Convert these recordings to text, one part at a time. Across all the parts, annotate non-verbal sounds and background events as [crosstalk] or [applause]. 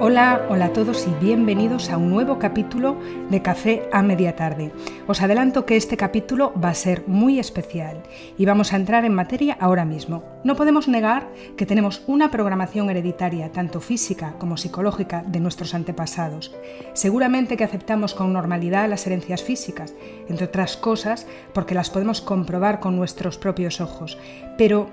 Hola, hola a todos y bienvenidos a un nuevo capítulo de Café a Media Tarde. Os adelanto que este capítulo va a ser muy especial y vamos a entrar en materia ahora mismo. No podemos negar que tenemos una programación hereditaria, tanto física como psicológica, de nuestros antepasados. Seguramente que aceptamos con normalidad las herencias físicas, entre otras cosas porque las podemos comprobar con nuestros propios ojos. Pero,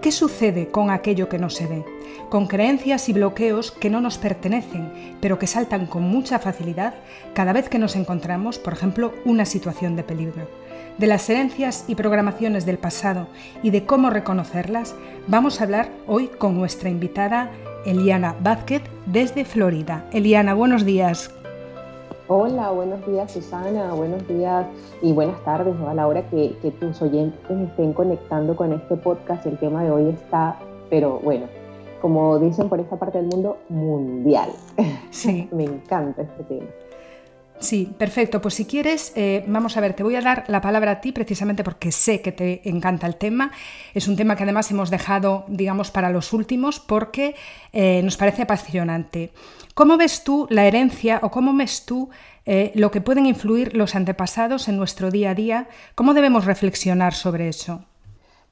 ¿qué sucede con aquello que no se ve? con creencias y bloqueos que no nos pertenecen, pero que saltan con mucha facilidad cada vez que nos encontramos, por ejemplo, una situación de peligro. De las herencias y programaciones del pasado y de cómo reconocerlas, vamos a hablar hoy con nuestra invitada Eliana Vázquez desde Florida. Eliana, buenos días. Hola, buenos días Susana, buenos días y buenas tardes a la hora que, que tus oyentes estén conectando con este podcast. El tema de hoy está, pero bueno, como dicen por esta parte del mundo, mundial. Sí. [laughs] Me encanta este tema. Sí, perfecto. Pues si quieres, eh, vamos a ver, te voy a dar la palabra a ti precisamente porque sé que te encanta el tema. Es un tema que además hemos dejado, digamos, para los últimos porque eh, nos parece apasionante. ¿Cómo ves tú la herencia o cómo ves tú eh, lo que pueden influir los antepasados en nuestro día a día? ¿Cómo debemos reflexionar sobre eso?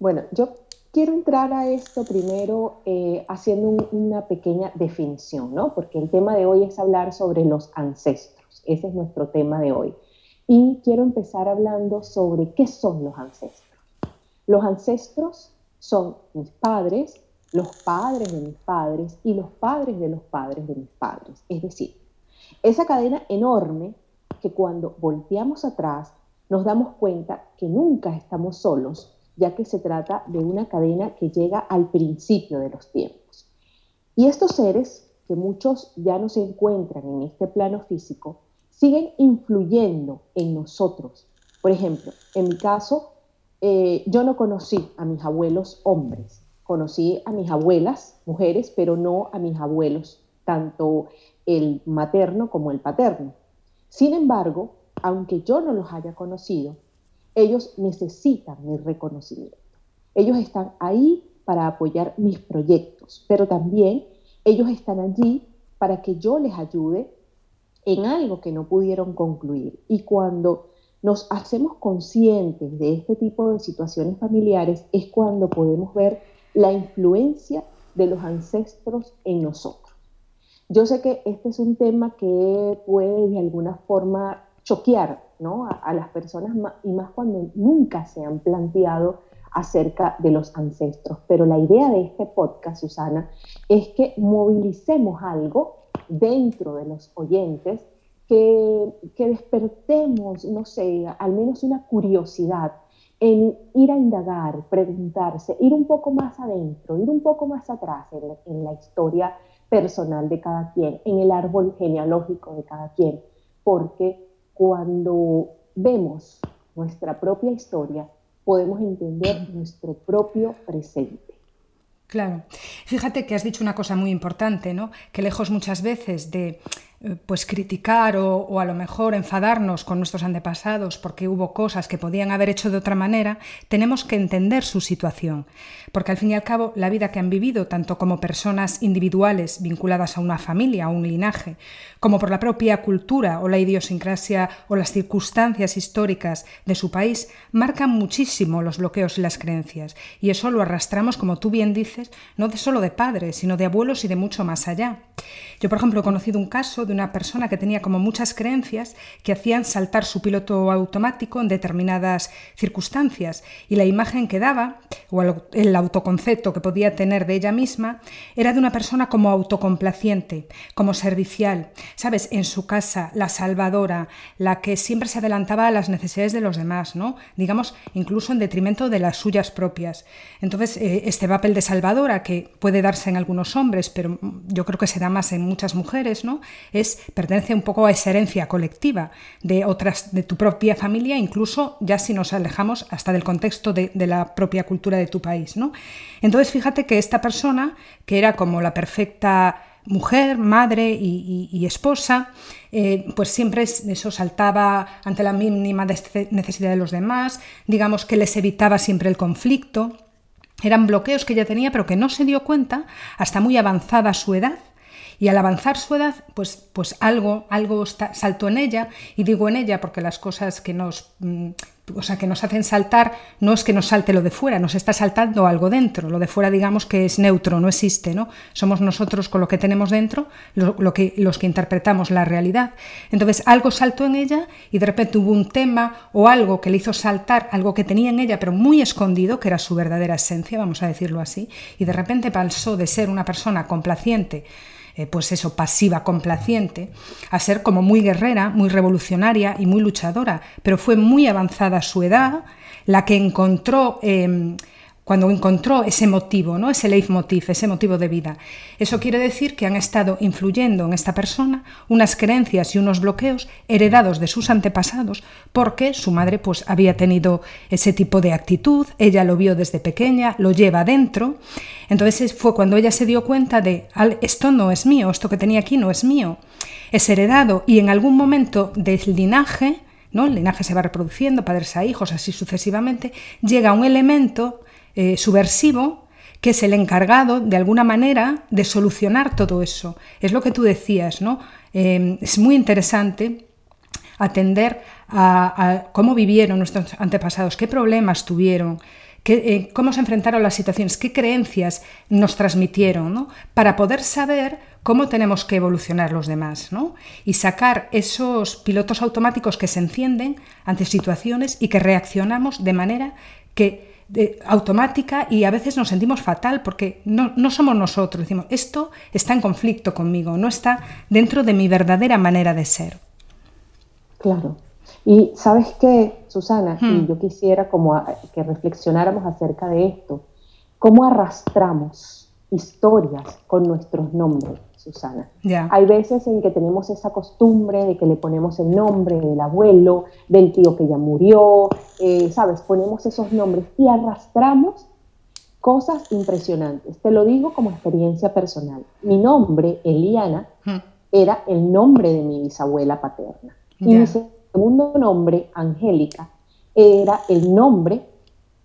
Bueno, yo quiero entrar a esto primero haciendo una pequeña definición, ¿no? Porque el tema de hoy es hablar sobre los ancestros. Ese es nuestro tema de hoy. Y quiero empezar hablando sobre qué son los ancestros. Los ancestros son mis padres, los padres de mis padres y los padres de los padres de mis padres. Es decir, esa cadena enorme que cuando volteamos atrás nos damos cuenta que nunca estamos solos ya que se trata de una cadena que llega al principio de los tiempos. Y estos seres, que muchos ya no se encuentran en este plano físico, siguen influyendo en nosotros. Por ejemplo, en mi caso, eh, yo no conocí a mis abuelos hombres, conocí a mis abuelas mujeres, pero no a mis abuelos, tanto el materno como el paterno. Sin embargo, aunque yo no los haya conocido, ellos necesitan mi reconocimiento. Ellos están ahí para apoyar mis proyectos, pero también ellos están allí para que yo les ayude en algo que no pudieron concluir. Y cuando nos hacemos conscientes de este tipo de situaciones familiares es cuando podemos ver la influencia de los ancestros en nosotros. Yo sé que este es un tema que puede de alguna forma choquear a, las personas y más cuando nunca se han planteado acerca de los ancestros. Pero la idea de este podcast, Susana, es que movilicemos algo dentro de los oyentes, que, que despertemos, no sé, al menos una curiosidad en ir a indagar, preguntarse, ir un poco más adentro, ir un poco más atrás en en la historia personal de cada quien, en el árbol genealógico de cada quien, porque cuando vemos nuestra propia historia, podemos entender nuestro propio presente. Claro. Fíjate que has dicho una cosa muy importante, ¿no? Que lejos muchas veces de pues criticar o, a lo mejor enfadarnos con nuestros antepasados porque hubo cosas que podían haber hecho de otra manera, tenemos que entender su situación, porque al fin y al cabo la vida que han vivido, tanto como personas individuales vinculadas a una familia o un linaje, como por la propia cultura o la idiosincrasia o las circunstancias históricas de su país, marcan muchísimo los bloqueos y las creencias, y eso lo arrastramos, como tú bien dices, no de solo de padres, sino de abuelos y de mucho más allá. Yo, por ejemplo, he conocido un caso de una persona que tenía como muchas creencias que hacían saltar su piloto automático en determinadas circunstancias y la imagen que daba, o el autoconcepto que podía tener de ella misma, era de una persona como autocomplaciente, como servicial, sabes, en su casa, la salvadora, la que siempre se adelantaba a las necesidades de los demás, ¿no? Digamos, incluso en detrimento de las suyas propias. Entonces, eh, este papel de salvadora, que puede darse en algunos hombres, pero yo creo que se da más en muchas mujeres, ¿no? Es, pertenece un poco a esa herencia colectiva de otras, de tu propia familia, incluso ya si nos alejamos hasta del contexto de, la propia cultura de tu país, ¿no? Entonces, fíjate que esta persona, que era como la perfecta mujer, madre y, esposa, eh, pues siempre eso saltaba ante la mínima necesidad de los demás, digamos que les evitaba siempre el conflicto. Eran bloqueos que ella tenía, pero que no se dio cuenta hasta muy avanzada su edad y al avanzar su edad, pues, pues algo, algo saltó en ella, y digo en ella porque las cosas que nos, mm, o sea, que nos hacen saltar no es que nos salte lo de fuera, nos está saltando algo dentro. Lo de fuera, digamos que es neutro, no existe, ¿no? Somos nosotros con lo que tenemos dentro lo, que, los que interpretamos la realidad. Entonces, algo saltó en ella y de repente hubo un tema o algo que le hizo saltar, algo que tenía en ella, pero muy escondido, que era su verdadera esencia, vamos a decirlo así, y de repente pasó de ser una persona complaciente, eh, pues eso, pasiva, complaciente, a ser como muy guerrera, muy revolucionaria y muy luchadora, pero fue muy avanzada su edad la que encontró em, cuando encontró ese motivo, ¿no? ese leitmotiv, ese motivo de vida. Eso quiere decir que han estado influyendo en esta persona unas creencias y unos bloqueos heredados de sus antepasados, porque su madre pues, había tenido ese tipo de actitud, ella lo vio desde pequeña, lo lleva dentro. Entonces fue cuando ella se dio cuenta de, esto no es mío, esto que tenía aquí no es mío, es heredado y en algún momento del linaje, ¿no? el linaje se va reproduciendo, padres a hijos, así sucesivamente, llega un elemento eh, subversivo que es el encargado, de alguna manera, de solucionar todo eso. Es lo que tú decías, ¿no? Eh, es muy interesante atender a, cómo vivieron nuestros antepasados, qué problemas tuvieron, eh, cómo se enfrentaron las situaciones, qué creencias nos transmitieron, para poder saber cómo tenemos que evolucionar los demás ¿no? y sacar esos pilotos automáticos que se encienden ante situaciones y que reaccionamos de manera que automática y a veces nos sentimos fatal porque no, no, somos nosotros. Decimos, esto está en conflicto conmigo, no está dentro de mi verdadera manera de ser. Claro. Y sabes qué, Susana, y hmm. yo quisiera como que reflexionáramos acerca de esto, cómo arrastramos historias con nuestros nombres. Susana. Hay veces en que tenemos esa costumbre de que le ponemos el nombre del abuelo, del tío que ya murió, eh, ¿sabes? Ponemos esos nombres y arrastramos cosas impresionantes. Te lo digo como experiencia personal. Mi nombre, Eliana, hmm. era el nombre de mi bisabuela paterna. Y mi segundo nombre, Angélica, era el nombre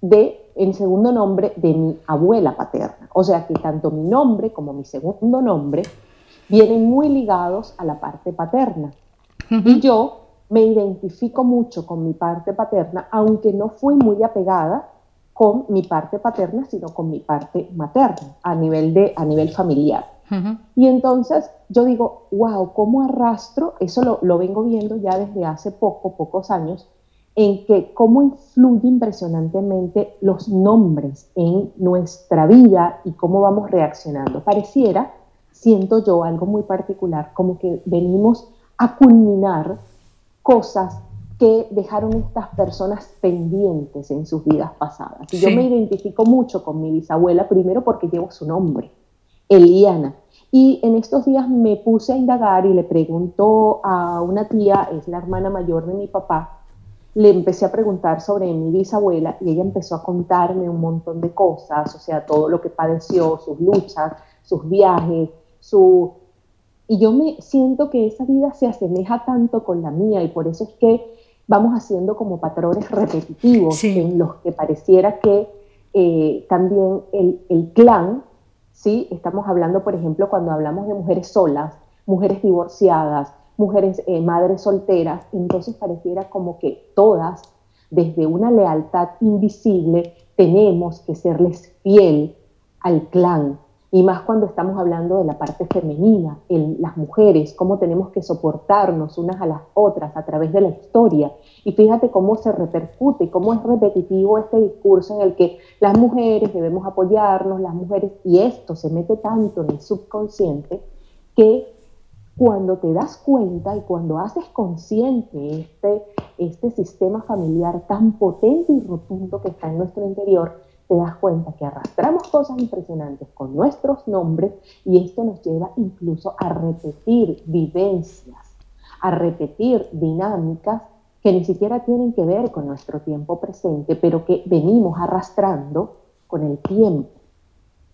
de el segundo nombre de mi abuela paterna. O sea que tanto mi nombre como mi segundo nombre vienen muy ligados a la parte paterna. Y yo me identifico mucho con mi parte paterna, aunque no fui muy apegada con mi parte paterna, sino con mi parte materna a nivel, de, a nivel familiar. Y entonces yo digo, wow, ¿cómo arrastro? Eso lo, lo, vengo viendo ya desde hace poco, pocos años, en que cómo influye impresionantemente los nombres en nuestra vida y cómo vamos reaccionando. Pareciera siento yo algo muy particular, como que venimos a culminar cosas que dejaron estas personas pendientes en sus vidas pasadas. Y yo me identifico mucho con mi bisabuela, primero porque llevo su nombre, Eliana. Y en estos días me puse a indagar y le preguntó a una tía, es la hermana mayor de mi papá, le empecé a preguntar sobre mi bisabuela y ella empezó a contarme un montón de cosas, o sea, todo lo que padeció, sus luchas, sus viajes, su... Y yo me siento que esa vida se asemeja tanto con la mía y por eso es que vamos haciendo como patrones repetitivos en los que pareciera que eh, también el, clan, ¿sí? Estamos hablando, por ejemplo, cuando hablamos de mujeres solas, mujeres divorciadas, mujeres eh, madres solteras, entonces pareciera como que todas, desde una lealtad invisible, tenemos que serles fiel al clan, y más cuando estamos hablando de la parte femenina, las mujeres, cómo tenemos que soportarnos unas a las otras a través de la historia. Y fíjate cómo se repercute, cómo es repetitivo este discurso en el que las mujeres debemos apoyarnos, las mujeres, y esto se mete tanto en el subconsciente que cuando te das cuenta y cuando haces consciente este, este sistema familiar tan potente y rotundo que está en nuestro interior, te das cuenta que arrastramos cosas impresionantes con nuestros nombres y esto nos lleva incluso a repetir vivencias, a repetir dinámicas que ni siquiera tienen que ver con nuestro tiempo presente, pero que venimos arrastrando con el tiempo.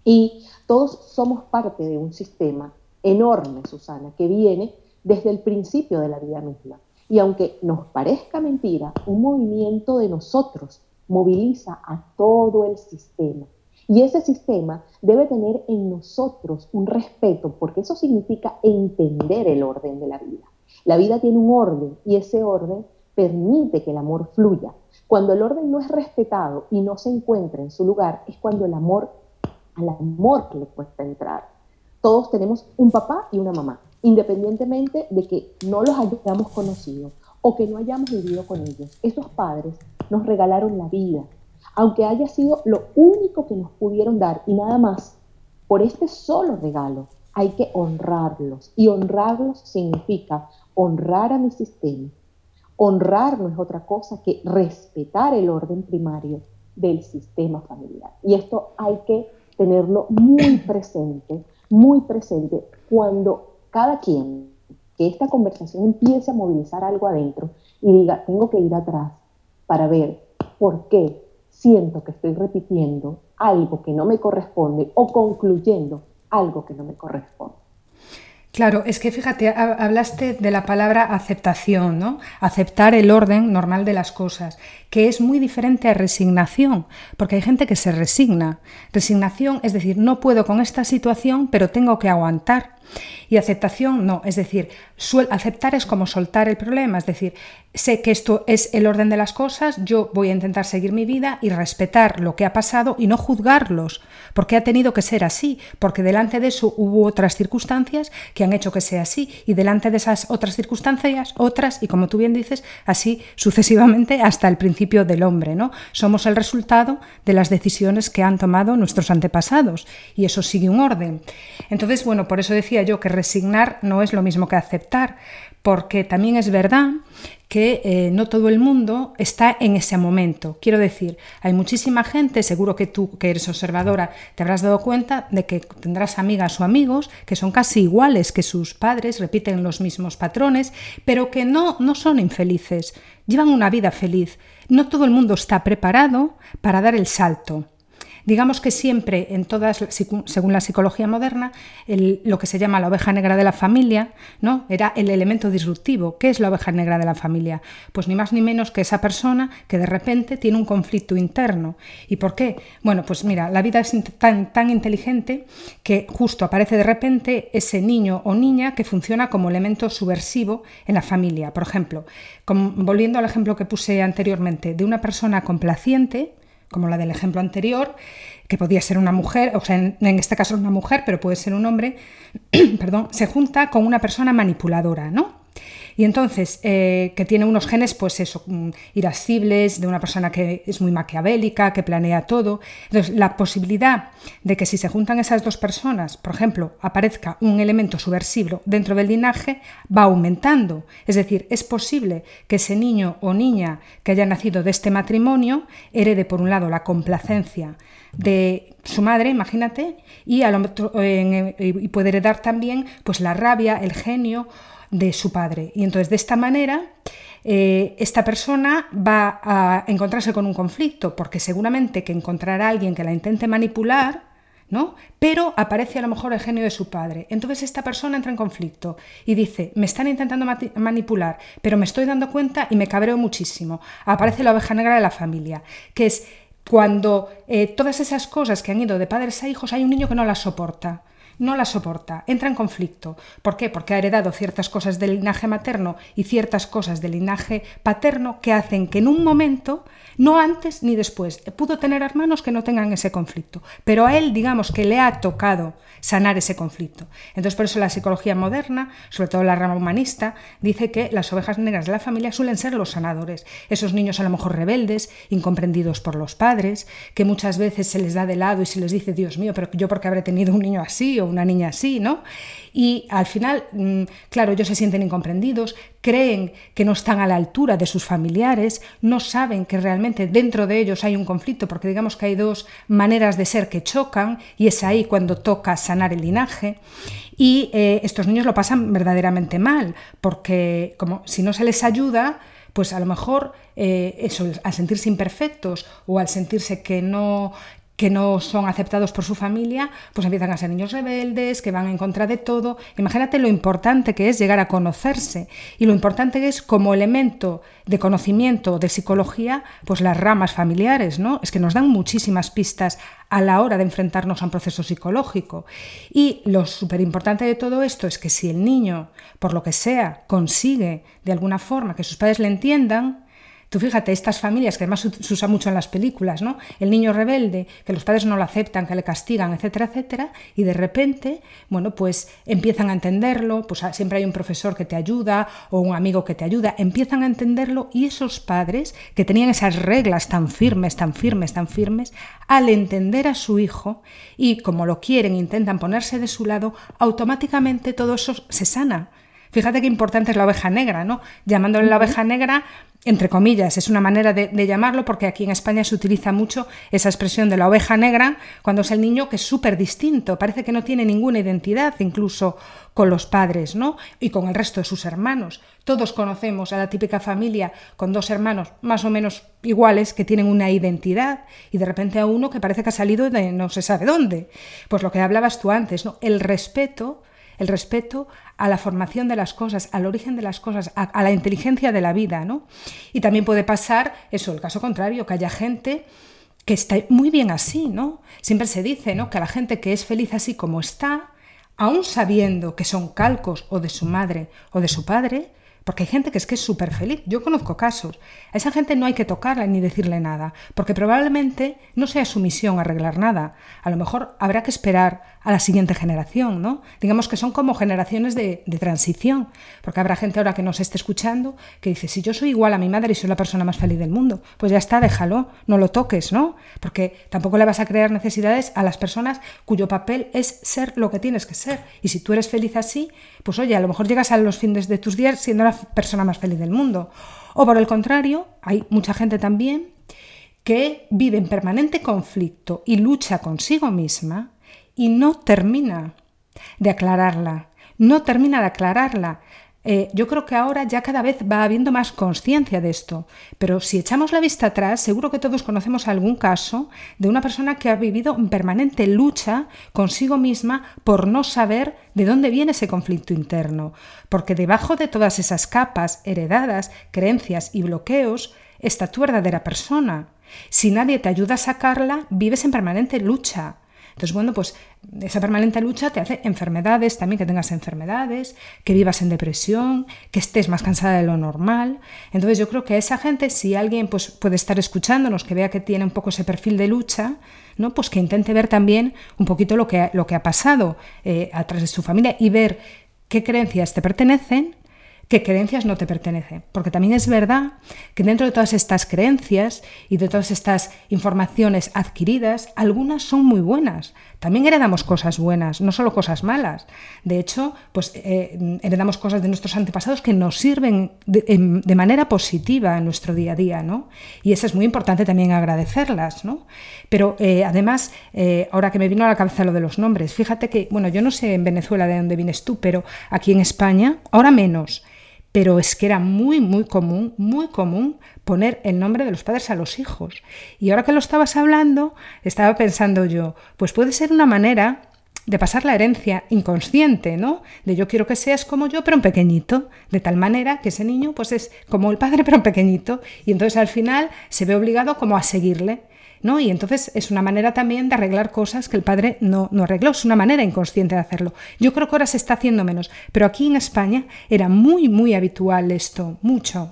Y todos somos parte de un sistema enorme, Susana, que viene desde el principio de la vida misma. Y aunque nos parezca mentira, un movimiento de nosotros moviliza a todo el sistema. Y ese sistema debe tener en nosotros un respeto, porque eso significa entender el orden de la vida. La vida tiene un orden y ese orden permite que el amor fluya. Cuando el orden no es respetado y no se encuentra en su lugar, es cuando el amor, al amor que le cuesta entrar. Todos tenemos un papá y una mamá, independientemente de que no los hayamos conocido o que no hayamos vivido con ellos. Esos padres nos regalaron la vida, aunque haya sido lo único que nos pudieron dar y nada más, por este solo regalo hay que honrarlos. Y honrarlos significa honrar a mi sistema. Honrar no es otra cosa que respetar el orden primario del sistema familiar. Y esto hay que tenerlo muy presente, muy presente cuando cada quien, que esta conversación empiece a movilizar algo adentro y diga, tengo que ir atrás para ver por qué siento que estoy repitiendo algo que no me corresponde o concluyendo algo que no me corresponde. Claro, es que fíjate, hablaste de la palabra aceptación, ¿no? Aceptar el orden normal de las cosas, que es muy diferente a resignación, porque hay gente que se resigna. Resignación es decir, no puedo con esta situación, pero tengo que aguantar. Y aceptación no, es decir, aceptar es como soltar el problema, es decir, sé que esto es el orden de las cosas, yo voy a intentar seguir mi vida y respetar lo que ha pasado y no juzgarlos, porque ha tenido que ser así, porque delante de eso hubo otras circunstancias que han hecho que sea así y delante de esas otras circunstancias otras y como tú bien dices, así sucesivamente hasta el principio del hombre, ¿no? Somos el resultado de las decisiones que han tomado nuestros antepasados y eso sigue un orden. Entonces, bueno, por eso decía yo que resignar no es lo mismo que aceptar, porque también es verdad que eh, no todo el mundo está en ese momento. Quiero decir, hay muchísima gente, seguro que tú que eres observadora te habrás dado cuenta de que tendrás amigas o amigos que son casi iguales que sus padres, repiten los mismos patrones, pero que no, no son infelices, llevan una vida feliz. No todo el mundo está preparado para dar el salto. Digamos que siempre, en todas, según la psicología moderna, lo que se llama la oveja negra de la familia, ¿no? Era el elemento disruptivo. ¿Qué es la oveja negra de la familia? Pues ni más ni menos que esa persona que de repente tiene un conflicto interno. ¿Y por qué? Bueno, pues mira, la vida es tan, tan inteligente que justo aparece de repente ese niño o niña que funciona como elemento subversivo en la familia. Por ejemplo, volviendo al ejemplo que puse anteriormente, de una persona complaciente, como la del ejemplo anterior, que podía ser una mujer, o sea, en, este caso una mujer, pero puede ser un hombre, [clears throat] perdón, se junta con una persona manipuladora, ¿no? Y entonces, eh, que tiene unos genes, pues eso, mm, irascibles, de una persona que es muy maquiavélica, que planea todo. Entonces, la posibilidad de que si se juntan esas dos personas, por ejemplo, aparezca un elemento subversivo dentro del linaje, va aumentando. Es decir, es posible que ese niño o niña que haya nacido de este matrimonio herede, por un lado, la complacencia de su madre, imagínate, y, y puede heredar también pues, la rabia, el genio de su padre. Y entonces de esta manera eh, esta persona va a encontrarse con un conflicto, porque seguramente que encontrará a alguien que la intente manipular, ¿no? Pero aparece a lo mejor el genio de su padre. Entonces esta persona entra en conflicto y dice, me están intentando manipular, pero me estoy dando cuenta y me cabreo muchísimo. Aparece la oveja negra de la familia, que es cuando eh, todas esas cosas que han ido de padres a hijos hay un niño que no las soporta no la soporta, entra en conflicto. ¿Por qué? Porque ha heredado ciertas cosas del linaje materno y ciertas cosas del linaje paterno que hacen que en un momento, no antes ni después, pudo tener hermanos que no tengan ese conflicto, pero a él digamos que le ha tocado sanar ese conflicto. Entonces por eso la psicología moderna, sobre todo la rama humanista, dice que las ovejas negras de la familia suelen ser los sanadores, esos niños a lo mejor rebeldes, incomprendidos por los padres, que muchas veces se les da de lado y se les dice, Dios mío, pero yo porque habré tenido un niño así una niña así, ¿no? Y al final, mm, claro, ellos se sienten incomprendidos, creen que no están a la altura de sus familiares, no saben que realmente dentro de ellos hay un conflicto, porque digamos que hay dos maneras de ser que chocan y es ahí cuando toca sanar el linaje. Y eh, estos niños lo pasan verdaderamente mal, porque como si no se les ayuda, pues a lo mejor eh, eso, al sentirse imperfectos o al sentirse que no, que no son aceptados por su familia, pues empiezan a ser niños rebeldes, que van en contra de todo. Imagínate lo importante que es llegar a conocerse y lo importante que es como elemento de conocimiento de psicología, pues las ramas familiares, ¿no? Es que nos dan muchísimas pistas a la hora de enfrentarnos a un proceso psicológico. Y lo súper importante de todo esto es que si el niño, por lo que sea, consigue de alguna forma que sus padres le entiendan, Tú fíjate, estas familias que además se usa mucho en las películas, ¿no? El niño rebelde, que los padres no lo aceptan, que le castigan, etcétera, etcétera, y de repente, bueno, pues empiezan a entenderlo, pues ah, siempre hay un profesor que te ayuda o un amigo que te ayuda, empiezan a entenderlo y esos padres que tenían esas reglas tan firmes, tan firmes, tan firmes, al entender a su hijo y como lo quieren, intentan ponerse de su lado, automáticamente todo eso se sana. Fíjate qué importante es la oveja negra, ¿no? Llamándole la oveja negra entre comillas, es una manera de, llamarlo porque aquí en España se utiliza mucho esa expresión de la oveja negra cuando es el niño que es súper distinto, parece que no tiene ninguna identidad incluso con los padres ¿no? y con el resto de sus hermanos. Todos conocemos a la típica familia con dos hermanos más o menos iguales que tienen una identidad y de repente a uno que parece que ha salido de no se sabe dónde. Pues lo que hablabas tú antes, ¿no? el respeto el respeto a la formación de las cosas, al origen de las cosas, a, la inteligencia de la vida, ¿no? Y también puede pasar eso, el caso contrario, que haya gente que está muy bien así, ¿no? Siempre se dice, ¿no? Que a la gente que es feliz así como está, aún sabiendo que son calcos o de su madre o de su padre, porque hay gente que es que es súper feliz. Yo conozco casos. A esa gente no hay que tocarla ni decirle nada, porque probablemente no sea su misión arreglar nada. A lo mejor habrá que esperar a la siguiente generación, ¿no? Digamos que son como generaciones de, transición, porque habrá gente ahora que nos esté escuchando que dice, si yo soy igual a mi madre y soy la persona más feliz del mundo, pues ya está, déjalo, no lo toques, ¿no? Porque tampoco le vas a crear necesidades a las personas cuyo papel es ser lo que tienes que ser. Y si tú eres feliz así, pues oye, a lo mejor llegas a los fines de tus días siendo la persona más feliz del mundo. O por el contrario, hay mucha gente también que vive en permanente conflicto y lucha consigo misma y no termina de aclararla, no termina de aclararla. Eh, yo creo que ahora ya cada vez va habiendo más conciencia de esto, pero si echamos la vista atrás, seguro que todos conocemos algún caso de una persona que ha vivido en permanente lucha consigo misma por no saber de dónde viene ese conflicto interno, porque debajo de todas esas capas heredadas, creencias y bloqueos está tu verdadera persona. Si nadie te ayuda a sacarla, vives en permanente lucha. Entonces, bueno, pues esa permanente lucha te hace enfermedades, también que tengas enfermedades, que vivas en depresión, que estés más cansada de lo normal. Entonces, yo creo que a esa gente, si alguien pues, puede estar escuchándonos, que vea que tiene un poco ese perfil de lucha, ¿no? pues que intente ver también un poquito lo que, lo que ha pasado eh, a través de su familia y ver qué creencias te pertenecen qué creencias no te pertenecen. Porque también es verdad que dentro de todas estas creencias y de todas estas informaciones adquiridas, algunas son muy buenas. También heredamos cosas buenas, no solo cosas malas. De hecho, pues eh, heredamos cosas de nuestros antepasados que nos sirven de, manera positiva en nuestro día a día, ¿no? Y eso es muy importante también agradecerlas, ¿no? Pero eh, además, eh, ahora que me vino a la cabeza lo de los nombres, fíjate que, bueno, yo no sé en Venezuela de dónde vienes tú, pero aquí en España, ahora menos pero es que era muy, muy común, muy común poner el nombre de los padres a los hijos. Y ahora que lo estabas hablando, estaba pensando yo, pues puede ser una manera de pasar la herencia inconsciente, ¿no? De yo quiero que seas como yo, pero un pequeñito, de tal manera que ese niño pues es como el padre, [laughs] pero un pequeñito, y entonces al final se ve obligado como a seguirle. ¿No? Y entonces es una manera también de arreglar cosas que el padre no, no arregló, es una manera inconsciente de hacerlo. Yo creo que ahora se está haciendo menos, pero aquí en España era muy, muy habitual esto, mucho.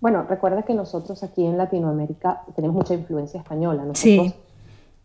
Bueno, recuerda que nosotros aquí en Latinoamérica tenemos mucha influencia española. Nosotros, sí.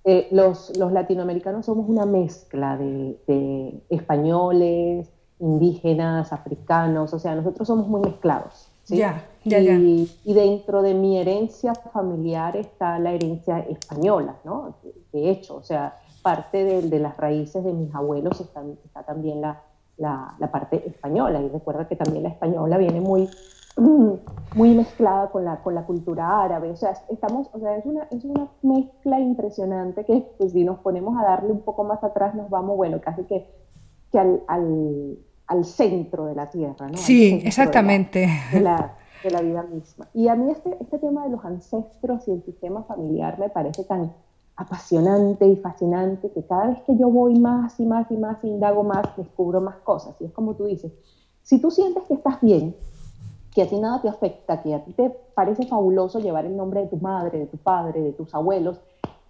Eh, los, los, latinoamericanos somos una mezcla de, de, españoles, indígenas, africanos, o sea, nosotros somos muy mezclados. Ya, ya, y, y, dentro de mi herencia familiar está la herencia española, ¿no? De, hecho, o sea, parte de, de, las raíces de mis abuelos está, está también la, la, la, parte española. Y recuerda que también la española viene muy, [clears throat] muy mezclada con la, con la cultura árabe. O sea, estamos, o sea es, una, es una mezcla impresionante que pues, si nos ponemos a darle un poco más atrás nos vamos, bueno, casi que, que al al centro de la Tierra, ¿no? Sí, exactamente. De la, de la vida misma. Y a mí este, este tema de los ancestros y el sistema familiar me parece tan apasionante y fascinante que cada vez que yo voy más y más y más, indago más, descubro más cosas. Y es como tú dices, si tú sientes que estás bien, que a ti nada te afecta, que a ti te parece fabuloso llevar el nombre de tu madre, de tu padre, de tus abuelos,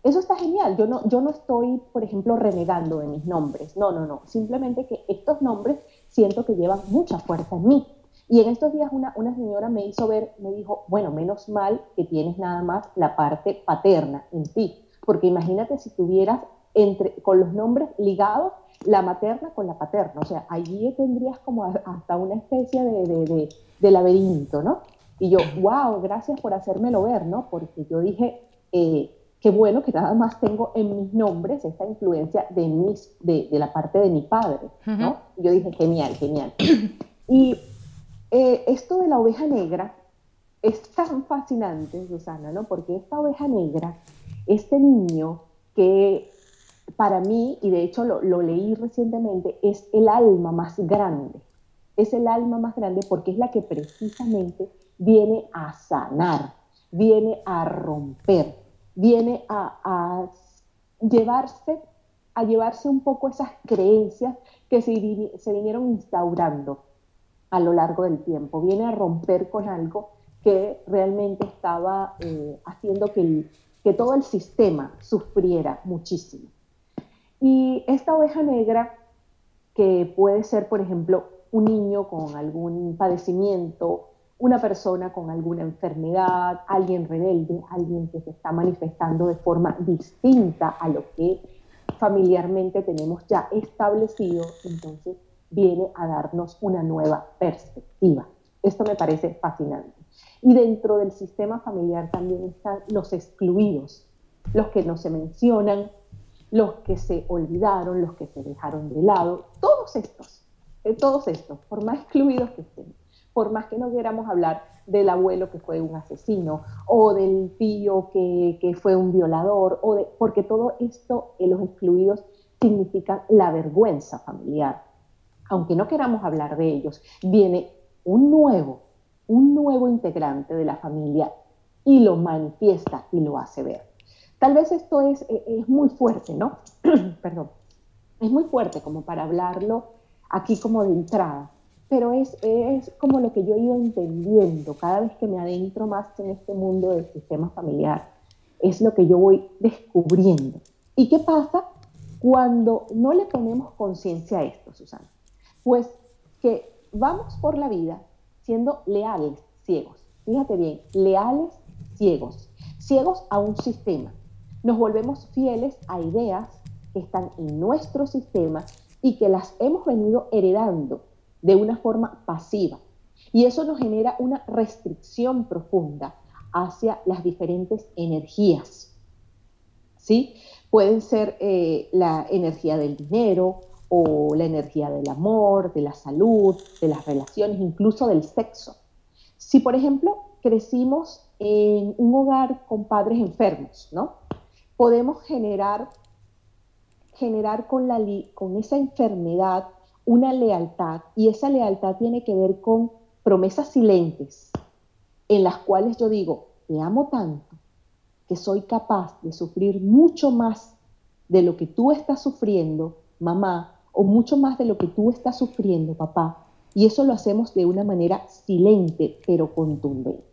eso está genial. Yo no, yo no estoy, por ejemplo, renegando de mis nombres. No, no, no. Simplemente que estos nombres siento que llevan mucha fuerza en mí. Y en estos días una, una señora me hizo ver, me dijo, bueno, menos mal que tienes nada más la parte paterna en ti porque imagínate si tuvieras entre, con los nombres ligados la materna con la paterna, o sea, allí tendrías como hasta una especie de, de, laberinto, ¿no? Y yo, wow, gracias por hacérmelo ver, ¿no? Porque yo dije, eh, qué bueno que nada más tengo en mis nombres esta influencia de, mis, de, la parte de mi padre, ¿no? yo dije, genial, genial. [clears throat] y eh, esto de la oveja negra es tan fascinante, Susana, ¿no? Porque esta oveja negra este niño que para mí, y de hecho lo, leí recientemente, es el alma más grande. Es el alma más grande porque es la que precisamente viene a sanar, viene a romper, viene a, llevarse, a llevarse un poco esas creencias que se, vinieron instaurando a lo largo del tiempo, viene a romper con algo que realmente estaba eh, haciendo que que todo el sistema sufriera muchísimo. Y esta oveja negra, que puede ser, por ejemplo, un niño con algún padecimiento, una persona con alguna enfermedad, alguien rebelde, alguien que se está manifestando de forma distinta a lo que familiarmente tenemos ya establecido, entonces viene a darnos una nueva perspectiva. Esto me parece fascinante. Y dentro del sistema familiar también están los excluidos, los que no se mencionan, los que se olvidaron, los que se dejaron de lado, todos estos, eh, todos estos, por más excluidos que estén, por más que no queramos hablar del abuelo que fue un asesino o del tío que, fue un violador, o porque todo esto, en los excluidos, significa la vergüenza familiar. Aunque no queramos hablar de ellos, viene un nuevo un nuevo integrante de la familia y lo manifiesta y lo hace ver. Tal vez esto es, e, es muy fuerte, ¿no? [clears throat] Perdón. Es muy fuerte como para hablarlo aquí como de entrada, pero es, es como lo que yo he ido entendiendo cada vez que me adentro más en este mundo del sistema familiar. Es lo que yo voy descubriendo. ¿Y qué pasa cuando no le ponemos conciencia a esto, Susana? Pues que vamos por la vida siendo leales, ciegos. Fíjate bien, leales, ciegos. Ciegos a un sistema. Nos volvemos fieles a ideas que están en nuestro sistema y que las hemos venido heredando de una forma pasiva. Y eso nos genera una restricción profunda hacia las diferentes energías. ¿Sí? Pueden ser eh, la energía del dinero, o la energía del amor, de la salud, de las relaciones, incluso del sexo. Si, por ejemplo, crecimos en un hogar con padres enfermos, ¿no? Podemos generar, generar con, la, con esa enfermedad una lealtad y esa lealtad tiene que ver con promesas silentes en las cuales yo digo, te amo tanto que soy capaz de sufrir mucho más de lo que tú estás sufriendo, mamá, o mucho más de lo que tú estás sufriendo, papá. Y eso lo hacemos de una manera silente, pero contundente.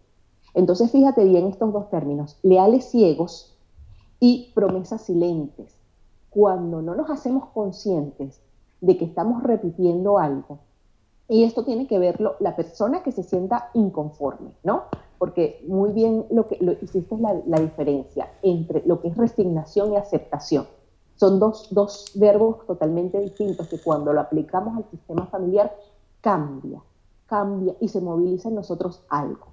Entonces, fíjate bien estos dos términos, leales ciegos y promesas silentes. Cuando no nos hacemos conscientes de que estamos repitiendo algo, y esto tiene que verlo la persona que se sienta inconforme, ¿no? Porque muy bien lo que lo, hiciste es la, la diferencia entre lo que es resignación y aceptación. Son dos, dos verbos totalmente distintos que cuando lo aplicamos al sistema familiar cambia, cambia y se moviliza en nosotros algo.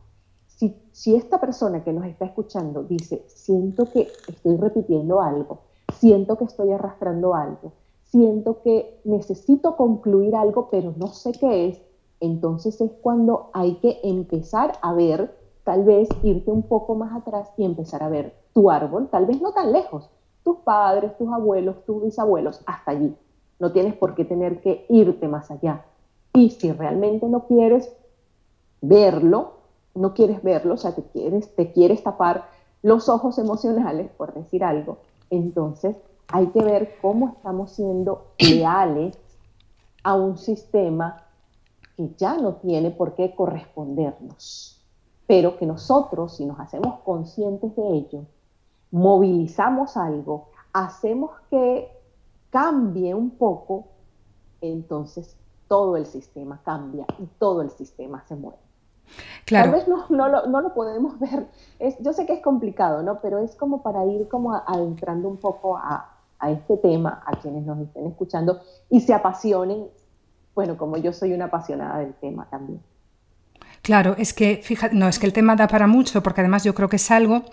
Si, si esta persona que nos está escuchando dice, siento que estoy repitiendo algo, siento que estoy arrastrando algo, siento que necesito concluir algo, pero no sé qué es, entonces es cuando hay que empezar a ver, tal vez irte un poco más atrás y empezar a ver tu árbol, tal vez no tan lejos, tus padres, tus abuelos, tus bisabuelos, hasta allí. No tienes por qué tener que irte más allá. Y si realmente no quieres verlo, no quieres verlo, o sea, te quieres, te quieres tapar los ojos emocionales, por decir algo, entonces hay que ver cómo estamos siendo leales a un sistema que ya no tiene por qué correspondernos, pero que nosotros, si nos hacemos conscientes de ello, movilizamos algo, hacemos que cambie un poco, entonces todo el sistema cambia y todo el sistema se mueve. Claro. Tal vez no, no, lo, podemos ver. Es, yo sé que es complicado, ¿no? Pero es como para ir como adentrando un poco a, a este tema, a quienes nos estén escuchando y se apasionen, bueno, como yo soy una apasionada del tema también. Claro, es que, fíjate, no, es que el tema da para mucho, porque además yo creo que es algo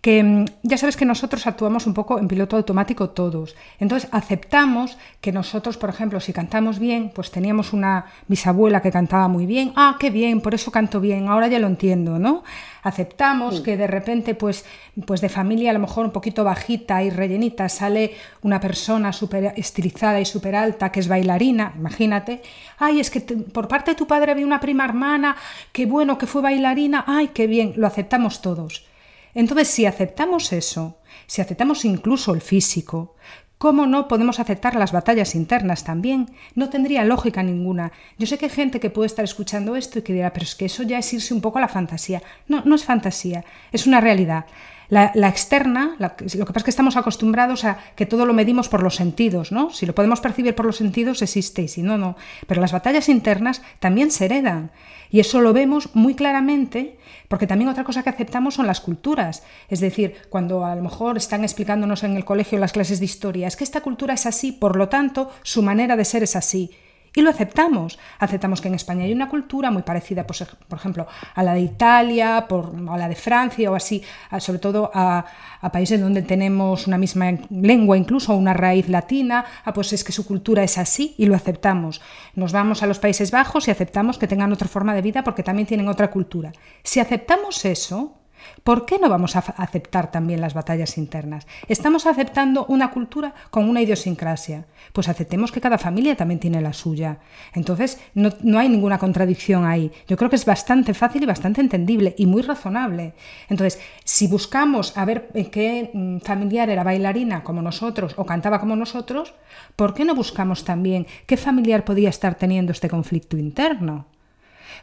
que mm, ya sabes que nosotros actuamos un poco en piloto automático todos. Entonces aceptamos que nosotros, por ejemplo, si cantamos bien, pues teníamos una bisabuela que cantaba muy bien, ah, qué bien, por eso canto bien, ahora ya lo entiendo, ¿no? Aceptamos que de repente, pues, pues de familia a lo mejor un poquito bajita y rellenita, sale una persona súper estilizada y súper alta que es bailarina, imagínate, ay, es que por parte de tu padre había una prima hermana, qué bueno que fue bailarina, ay, qué bien, lo aceptamos todos. Entonces, si aceptamos eso, si aceptamos incluso el físico, ¿Cómo no podemos aceptar las batallas internas también? No tendría lógica ninguna. Yo sé que hay gente que puede estar escuchando esto y que dirá, pero es que eso ya es irse un poco a la fantasía. No, no es fantasía, es una realidad. La, externa, lo que pasa es que estamos acostumbrados a que todo lo medimos por los sentidos, ¿no? Si lo podemos percibir por los sentidos, existe, y si no, no. Pero las batallas internas también se heredan. Y eso lo vemos muy claramente, porque también otra cosa que aceptamos son las culturas. Es decir, cuando a lo mejor están explicándonos en el colegio las clases de historia, es que esta cultura es así, por lo tanto, su manera de ser es así. Y lo aceptamos. Aceptamos que en España hay una cultura muy parecida, pues, por ejemplo, a la de Italia, por, a la de Francia o así, sobre todo a, países donde tenemos una misma lengua, incluso una raíz latina, ah, pues es que su cultura es así y lo aceptamos. Nos vamos a los Países Bajos y aceptamos que tengan otra forma de vida porque también tienen otra cultura. Si aceptamos eso, ¿Por qué no vamos a aceptar también las batallas internas? Estamos aceptando una cultura con una idiosincrasia. Pues aceptemos que cada familia también tiene la suya. Entonces, no, hay ninguna contradicción ahí. Yo creo que es bastante fácil y bastante entendible y muy razonable. Entonces, si buscamos a ver qué mm, familiar era bailarina como nosotros o cantaba como nosotros, ¿por qué no buscamos también qué familiar podía estar teniendo este conflicto interno?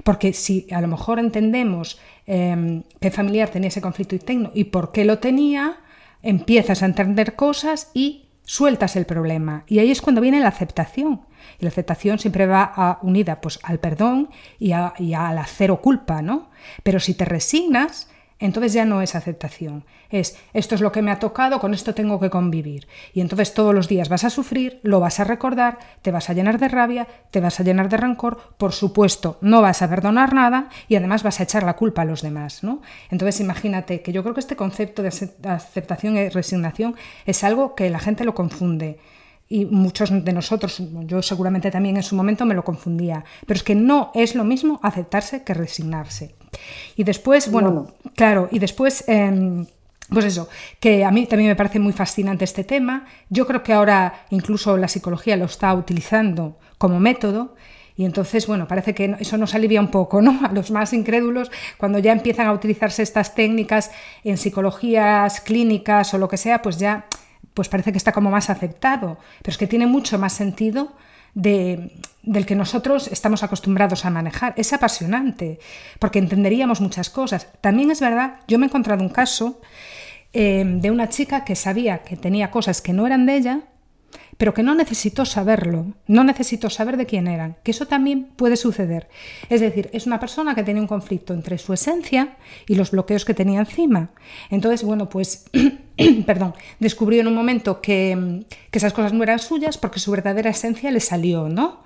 Porque si a lo mejor entendemos eh, qué familiar tenía ese conflicto interno y por qué lo tenía, empiezas a entender cosas y sueltas el problema. Y ahí es cuando viene la aceptación. Y la aceptación siempre va unida pues, al perdón y, a, y al cero culpa, ¿no? Pero si te resignas, entonces ya no es aceptación, es esto es lo que me ha tocado, con esto tengo que convivir. Y entonces todos los días vas a sufrir, lo vas a recordar, te vas a llenar de rabia, te vas a llenar de rencor, por supuesto, no vas a perdonar nada y además vas a echar la culpa a los demás. ¿no? Entonces imagínate que yo creo que este concepto de aceptación y resignación es algo que la gente lo confunde y muchos de nosotros, yo seguramente también en su momento me lo confundía, pero es que no es lo mismo aceptarse que resignarse. Y después, bueno, claro, y después... Em, pues eso, que a mí también me parece muy fascinante este tema. Yo creo que ahora incluso la psicología lo está utilizando como método. Y entonces, bueno, parece que eso nos alivia un poco, ¿no? A los más incrédulos, cuando ya empiezan a utilizarse estas técnicas en psicologías clínicas o lo que sea, pues ya pues parece que está como más aceptado, pero es que tiene mucho más sentido de, del que nosotros estamos acostumbrados a manejar. Es apasionante, porque entenderíamos muchas cosas. También es verdad, yo me he encontrado un caso eh, de una chica que sabía que tenía cosas que no eran de ella, pero que no necesitó saberlo, no necesitó saber de quién eran, que eso también puede suceder. Es decir, es una persona que tiene un conflicto entre su esencia y los bloqueos que tenía encima. Entonces, bueno, pues, [clears throat] perdón, descubrió en un momento que, que esas cosas no eran suyas porque su verdadera esencia le salió, ¿no?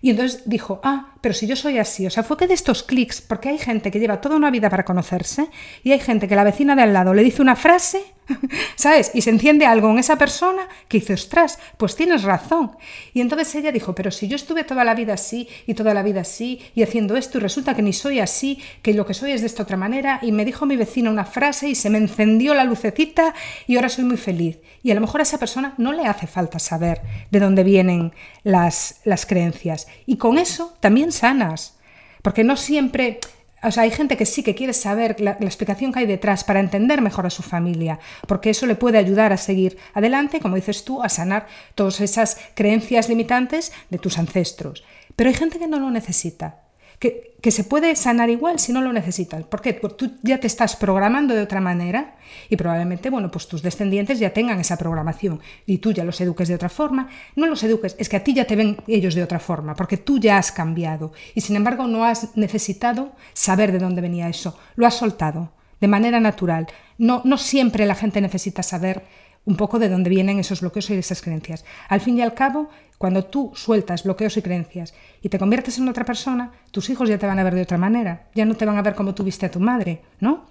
Y entonces dijo, ah, pero si yo soy así, o sea, fue que de estos clics, porque hay gente que lleva toda una vida para conocerse y hay gente que la vecina de al lado le dice una frase, [laughs] ¿sabes? Y se enciende algo en esa persona que dice, ostras, pues tienes razón. Y entonces ella dijo, pero si yo estuve toda la vida así y toda la vida así y haciendo esto y resulta que ni soy así, que lo que soy es de esta otra manera y me dijo mi vecina una frase y se me encendió la lucecita y ahora soy muy feliz. Y a lo mejor a esa persona no le hace falta saber de dónde vienen las, las creencias. Y con eso también sanas. Porque no siempre o sea, hay gente que sí que quiere saber la, explicación que hay detrás para entender mejor a su familia, porque eso le puede ayudar a seguir adelante, como dices tú, a sanar todas esas creencias limitantes de tus ancestros. Pero hay gente que no lo necesita que, se puede sanar igual si no lo necesitas. ¿Por qué? Porque tú ya te estás programando de otra manera y probablemente, bueno, pues tus descendientes ya tengan esa programación y tú ya los eduques de otra forma. No los eduques, es que a ti ya te ven ellos de otra forma, porque tú ya has cambiado y sin embargo no has necesitado saber de dónde venía eso, lo has soltado de manera natural. No, no siempre la gente necesita saber un poco de dónde vienen esos bloqueos y esas creencias. Al fin y al cabo, cuando tú sueltas bloqueos y creencias y te conviertes en otra persona, tus hijos ya te van a ver de otra manera, ya no te van a ver como tuviste a tu madre, ¿no?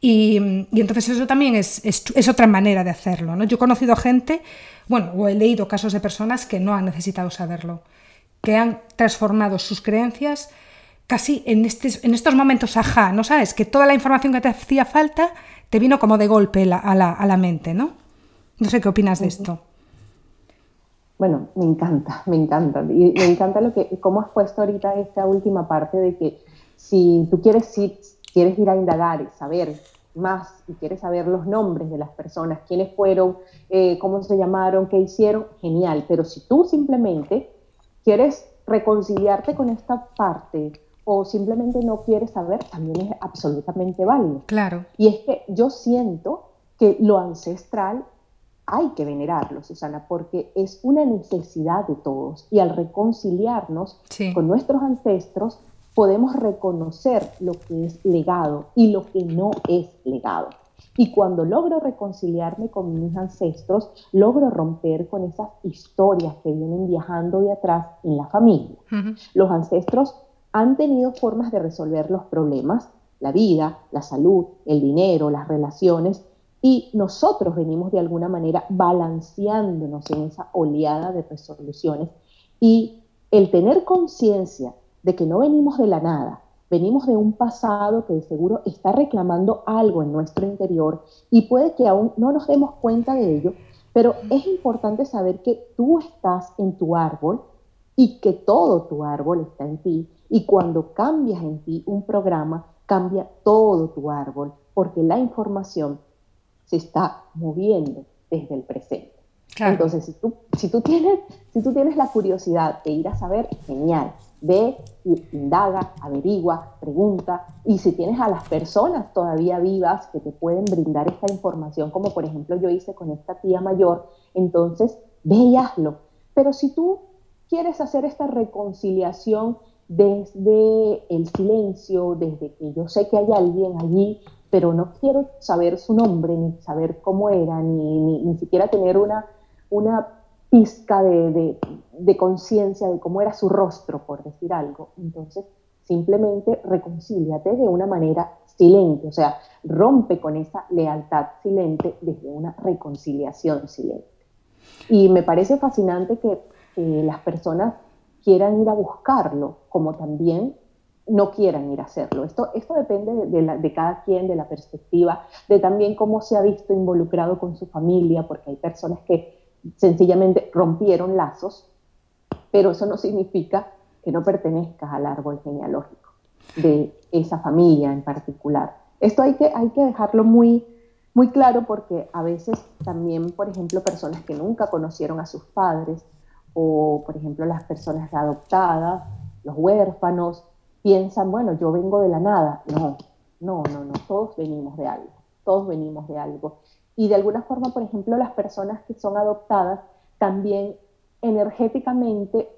Y, entonces eso también es, otra manera de hacerlo, ¿no? Yo he conocido gente, bueno, o he leído casos de personas que no han necesitado saberlo, que han transformado sus creencias casi en, en estos momentos ajá, ¿no sabes? Que toda la información que te hacía falta te vino como de golpe a, la, a la mente, ¿no? No sé qué opinas de esto. Bueno, me encanta, me encanta. Y me encanta lo que, cómo has puesto ahorita esta última parte de que si tú quieres, ir, quieres ir a indagar y saber más y quieres saber los nombres de las personas, quiénes fueron, eh, cómo se llamaron, qué hicieron, genial. Pero si tú simplemente quieres reconciliarte con esta parte o simplemente no quieres saber, también es absolutamente válido. Claro. Y es que yo siento que lo ancestral hay que venerarlo, Susana, porque es una necesidad de todos. Y al reconciliarnos con nuestros ancestros, podemos reconocer lo que es legado y lo que no es legado. Y cuando logro reconciliarme con mis ancestros, logro romper con esas historias que vienen viajando de atrás en la familia. Los ancestros han tenido formas de resolver los problemas, la vida, la salud, el dinero, las relaciones, y nosotros venimos de alguna manera balanceándonos en esa oleada de resoluciones y el tener conciencia de que no venimos de la nada, venimos de un pasado que de seguro está reclamando algo en nuestro interior y puede que aún no nos demos cuenta de ello, pero es importante saber que tú estás en tu árbol y que todo tu árbol está en ti. Y cuando cambias en ti un programa, cambia todo tu árbol porque la información se está moviendo desde el presente. Entonces, si tú, si, tú tienes, si tú tienes la curiosidad de ir a saber, genial, ve, indaga, averigua, pregunta, y si tienes a las personas todavía vivas que te pueden brindar esta información, como por ejemplo yo hice con esta tía mayor, entonces ve y hazlo. Pero si tú quieres hacer esta reconciliación desde el silencio, desde que yo sé que hay alguien allí pero no quiero saber su nombre, ni saber cómo era, ni, siquiera tener una, una pizca de, conciencia de cómo era su rostro, por decir algo. Entonces, simplemente reconcíliate de una manera silente, o sea, rompe con esa lealtad silente desde una reconciliación silente. Y me parece fascinante que las personas quieran ir a buscarlo, como también no quieran ir a hacerlo. Esto, esto depende de, cada quien, de la perspectiva, de también cómo se ha visto involucrado con su familia, porque hay personas que sencillamente rompieron lazos, pero eso no significa que no pertenezcas al árbol genealógico de esa familia en particular. Esto hay que, hay que dejarlo muy, muy claro porque a veces también, por ejemplo, personas que nunca conocieron a sus padres o, por ejemplo, las personas adoptadas, los huérfanos, piensan, bueno, yo vengo de la nada. No, no, no, no, todos venimos de algo, todos venimos de algo. Y de alguna forma, por ejemplo, las personas que son adoptadas también energéticamente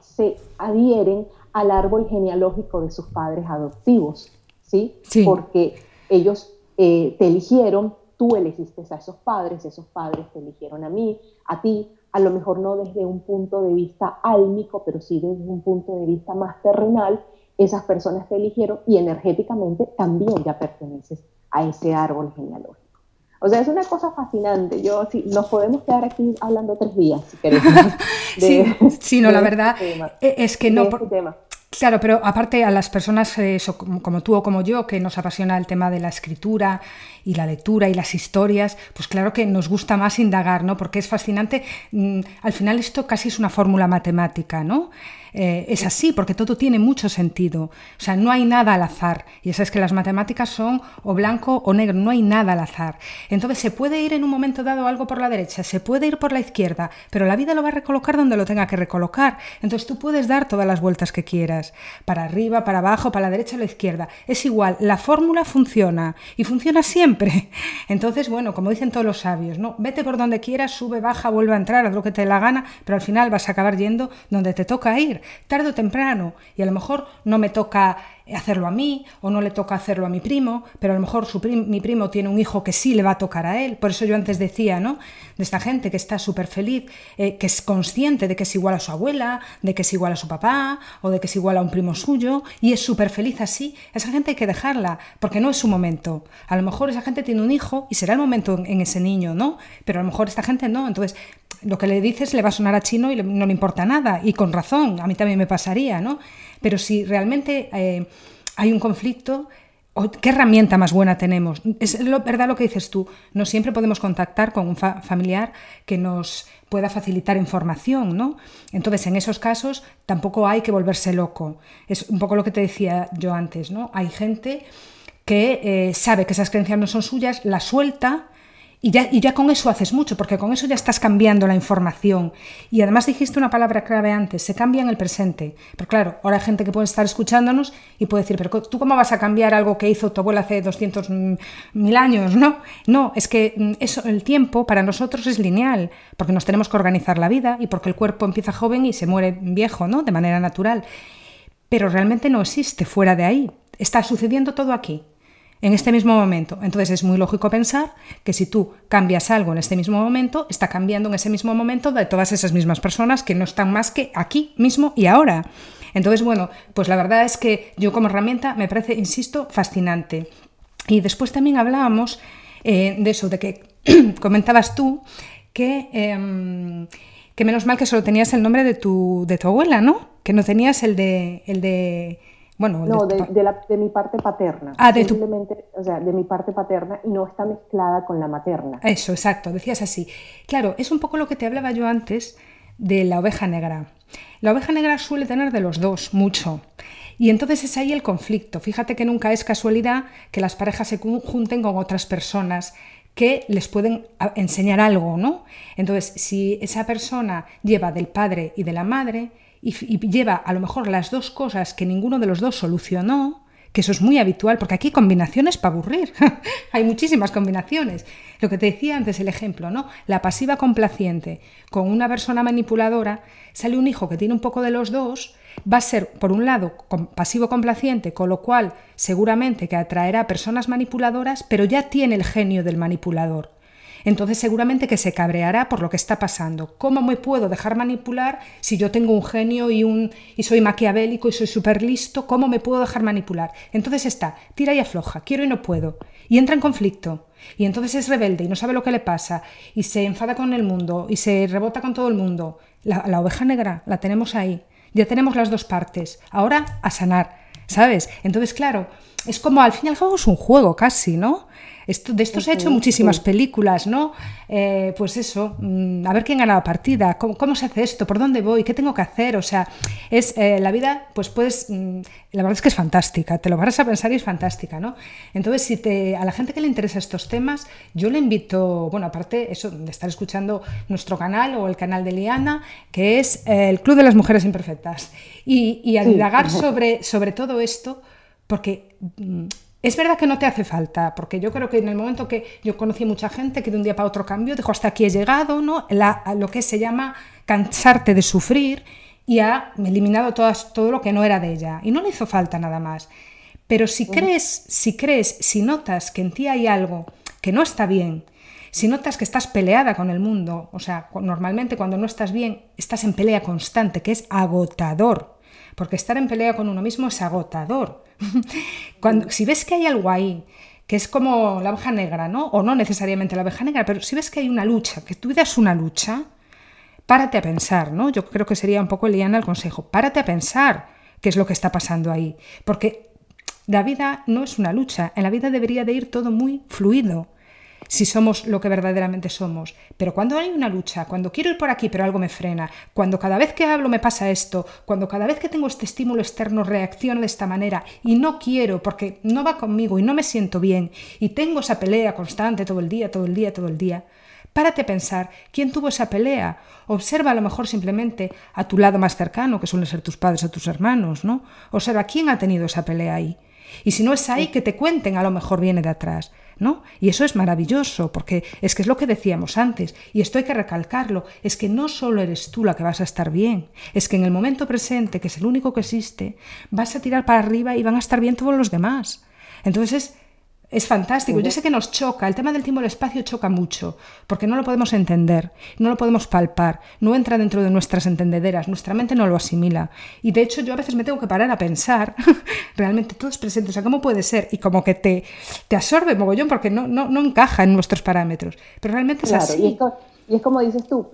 se adhieren al árbol genealógico de sus padres adoptivos, ¿sí? Porque ellos eh, te eligieron, tú elegiste a esos padres, esos padres te eligieron a mí, a ti, a lo mejor no desde un punto de vista álmico, pero sí desde un punto de vista más terrenal, esas personas te eligieron y energéticamente también ya perteneces a ese árbol genealógico. O sea, es una cosa fascinante. Yo, sí, nos podemos quedar aquí hablando tres días, si queremos. [laughs] sí, no, la este verdad e, es que no. Este claro, pero aparte a las personas eh, como tú o como yo, que nos apasiona el tema de la escritura y la lectura y las historias, pues claro que nos gusta más indagar, ¿no? Porque es fascinante. Mm, al final esto casi es una fórmula matemática, ¿no? Eh, es así, porque todo tiene mucho sentido. O sea, no hay nada al azar. Y sabes que las matemáticas son o blanco o negro, no hay nada al azar. Entonces se puede ir en un momento dado algo por la derecha, se puede ir por la izquierda, pero la vida lo va a recolocar donde lo tenga que recolocar. Entonces tú puedes dar todas las vueltas que quieras, para arriba, para abajo, para la derecha o la izquierda. Es igual, la fórmula funciona y funciona siempre. [laughs] Entonces, bueno, como dicen todos los sabios, ¿no? Vete por donde quieras, sube, baja, vuelve a entrar, haz lo que te dé la gana, pero al final vas a acabar yendo donde te toca ir, tarde o temprano. Y a lo mejor no me toca hacerlo a mí o no le toca hacerlo a mi primo, pero a lo mejor su mi primo tiene un hijo que sí le va a tocar a él. Por eso yo antes decía, ¿no? De esta gente que está súper feliz, eh, que es consciente de que es igual a su abuela, de que es igual a su papá o de que es igual a un primo suyo y es súper feliz así. Esa gente hay que dejarla porque no es su momento. A lo mejor esa gente tiene un hijo y será el momento en, ese niño, ¿no? Pero a lo mejor esta gente no. Entonces, lo que le dices le va a sonar a chino y no le importa nada. Y con razón, a mí también me pasaría, ¿no? Pero si realmente eh, hay un conflicto, ¿qué herramienta más buena tenemos? Es verdad lo que dices tú, no siempre podemos contactar con un familiar que nos pueda facilitar información, ¿no? Entonces, en esos casos tampoco hay que volverse loco. Es un poco lo que te decía yo antes, ¿no? Hay gente que eh, sabe que esas creencias no son suyas, la suelta y ya, con eso haces mucho, porque con eso ya estás cambiando la información. Y además dijiste una palabra clave antes, se cambia en el presente. Pero claro, ahora hay gente que puede estar escuchándonos y puede decir, pero ¿tú cómo vas a cambiar algo que hizo tu abuela hace 200 mil años? No, no, es que mm, eso, el tiempo para nosotros es lineal, porque nos tenemos que organizar la vida y porque el cuerpo empieza joven y se muere viejo, ¿no? De manera natural. Pero realmente no existe fuera de ahí. Está sucediendo todo aquí en este mismo momento. Entonces es muy lógico pensar que si tú cambias algo en este mismo momento, está cambiando en ese mismo momento de todas esas mismas personas que no están más que aquí mismo y ahora. Entonces, bueno, pues la verdad es que yo como herramienta me parece, insisto, fascinante. Y después también hablábamos eh, de eso, de que [clears throat] comentabas tú que, em, que menos mal que solo tenías el nombre de tu, de tu abuela, ¿no? Que no tenías el de, el de bueno, no, de, de, mi parte paterna. Ah, de Simplemente, o sea, de mi parte paterna y no está mezclada con la materna. Eso, exacto, decías así. Claro, es un poco lo que te hablaba yo antes de la oveja negra. La oveja negra suele tener de los dos, mucho. Y entonces es ahí el conflicto. Fíjate que nunca es casualidad que las parejas se junten con otras personas que les pueden enseñar algo, ¿no? Entonces, si esa persona lleva del padre y de la madre, y, lleva a lo mejor las dos cosas que ninguno de los dos solucionó, que eso es muy habitual, porque aquí hay combinaciones para aburrir, [laughs] hay muchísimas combinaciones. Lo que te decía antes, el ejemplo, ¿no? La pasiva complaciente con una persona manipuladora, sale un hijo que tiene un poco de los dos, va a ser, por un lado, pasivo complaciente, con lo cual seguramente que atraerá personas manipuladoras, pero ya tiene el genio del manipulador entonces seguramente que se cabreará por lo que está pasando. ¿Cómo me puedo dejar manipular si yo tengo un genio y, un, y soy maquiavélico y soy súper listo? ¿Cómo me puedo dejar manipular? Entonces está, tira y afloja, quiero y no puedo. Y entra en conflicto. Y entonces es rebelde y no sabe lo que le pasa. Y se enfada con el mundo y se rebota con todo el mundo. La, la oveja negra la tenemos ahí. Ya tenemos las dos partes. Ahora a sanar. ¿Sabes? Entonces, claro, es como al fin y al cabo es un juego casi, ¿no? De esto se ha hecho muchísimas películas, ¿no? Eh, pues eso, mm, a ver quién gana la partida, ¿Cómo, se hace esto, por dónde voy, qué tengo que hacer, o sea, es eh, la vida, pues puedes, mm, la verdad es que es fantástica, te lo vas a pensar y es fantástica, ¿no? Entonces, si te, a la gente que le interesa estos temas, yo le invito, bueno, aparte eso de estar escuchando nuestro canal o el canal de Liana, que es el Club de las Mujeres Imperfectas, y, y a indagar [laughs] sobre, sobre todo esto, porque mm, es verdad que no te hace falta, porque yo creo que en el momento que yo conocí mucha gente que de un día para otro cambió, dijo hasta aquí he llegado, ¿no? lo que se llama cansarte de sufrir y ha eliminado todo lo que no era de ella. Y no le hizo falta nada más. Pero si crees, si crees, si notas que en ti hay algo que no está bien, si notas que estás peleada con el mundo, o sea, normalmente cuando no estás bien, estás en pelea constante, que es agotador, porque estar en pelea con uno mismo es agotador. [laughs] Cuando, si ves que hay algo ahí, que es como la abeja negra, ¿no? O no necesariamente la abeja negra, pero si ves que hay una lucha, que tú das una lucha, párate a pensar, ¿no? Yo creo que sería un poco liana el consejo, párate a pensar qué es lo que está pasando ahí, porque la vida no es una lucha, en la vida debería de ir todo muy fluido. Si somos lo que verdaderamente somos. Pero cuando hay una lucha, cuando quiero ir por aquí pero algo me frena, cuando cada vez que hablo me pasa esto, cuando cada vez que tengo este estímulo externo reacciono de esta manera y no quiero porque no va conmigo y no me siento bien y tengo esa pelea constante todo el día, todo el día, todo el día, párate a pensar quién tuvo esa pelea. Observa a lo mejor simplemente a tu lado más cercano, que suelen ser tus padres o tus hermanos, ¿no? Observa quién ha tenido esa pelea ahí. Y si no es ahí, que te cuenten, a lo mejor viene de atrás. ¿No? Y eso es maravilloso, porque es que es lo que decíamos antes, y esto hay que recalcarlo, es que no solo eres tú la que vas a estar bien, es que en el momento presente, que es el único que existe, vas a tirar para arriba y van a estar bien todos los demás. Entonces es fantástico. Yo sé que nos choca, el tema del tiempo y el espacio choca mucho, porque no lo podemos entender, no lo podemos palpar, no entra dentro de nuestras entendederas, nuestra mente no lo asimila. Y de hecho yo a veces me tengo que parar a pensar, [laughs] realmente todo es presente, o sea, ¿cómo puede ser? Y como que te, te absorbe mogollón porque no, no, no encaja en nuestros parámetros. Pero realmente es así. Y es como dices tú,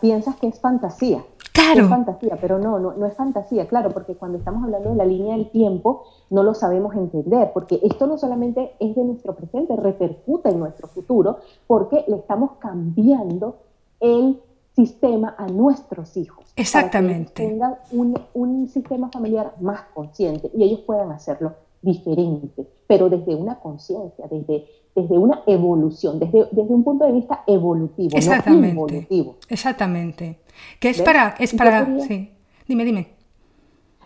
piensas que es fantasía. Claro. Es fantasía, pero no, no, no es fantasía, claro, porque cuando estamos hablando de la línea del tiempo, no lo sabemos entender, porque esto no solamente es de nuestro presente, repercute en nuestro futuro, porque le estamos cambiando el sistema a nuestros hijos. Exactamente. Para que tengan un, un sistema familiar más consciente y ellos puedan hacerlo diferente, pero desde una conciencia, desde, desde una evolución, desde, desde un punto de vista evolutivo, Exactamente. no involutivo. Exactamente. Que es para, es para, sí. Dime, dime.